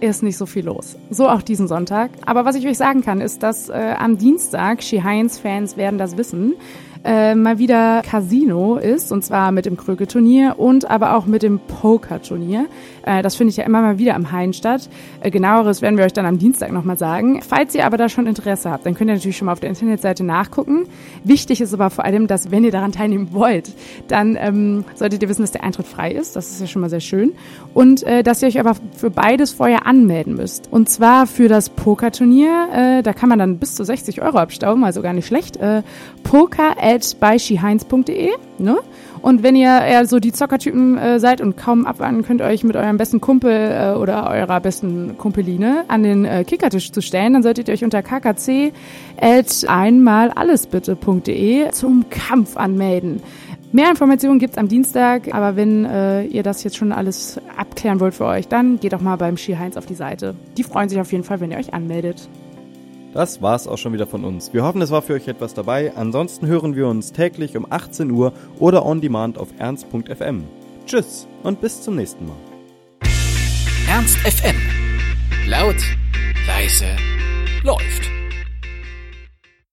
ist nicht so viel los. So auch diesen Sonntag. Aber was ich euch sagen kann, ist, dass äh, am Dienstag, She Heinz-Fans werden das wissen, äh, mal wieder Casino ist, und zwar mit dem Kröge-Turnier und aber auch mit dem Poker-Turnier. Äh, das finde ich ja immer mal wieder am Hain statt. Äh, genaueres werden wir euch dann am Dienstag nochmal sagen. Falls ihr aber da schon Interesse habt, dann könnt ihr natürlich schon mal auf der Internetseite nachgucken. Wichtig ist aber vor allem, dass wenn ihr daran teilnehmen wollt, dann ähm, solltet ihr wissen, dass der Eintritt frei ist. Das ist ja schon mal sehr schön. Und äh, dass ihr euch aber für beides vorher anmelden müsst. Und zwar für das Poker-Turnier. Äh, da kann man dann bis zu 60 Euro abstauben, also gar nicht schlecht. Äh, poker at bysheheinz.de. Ne? Und wenn ihr eher so die Zockertypen äh, seid und kaum abwarten könnt, euch mit eurem besten Kumpel äh, oder eurer besten Kumpeline an den äh, Kickertisch zu stellen, dann solltet ihr euch unter kkc at einmalallesbitte.de zum Kampf anmelden. Mehr Informationen gibt's am Dienstag, aber wenn äh, ihr das jetzt schon alles abklären wollt für euch, dann geht doch mal beim Ski Heinz auf die Seite. Die freuen sich auf jeden Fall, wenn ihr euch anmeldet. Das war's auch schon wieder von uns. Wir hoffen, es war für euch etwas dabei. Ansonsten hören wir uns täglich um 18 Uhr oder on demand auf ernst.fm. Tschüss und bis zum nächsten Mal. Ernst FM. Laut, leise, läuft.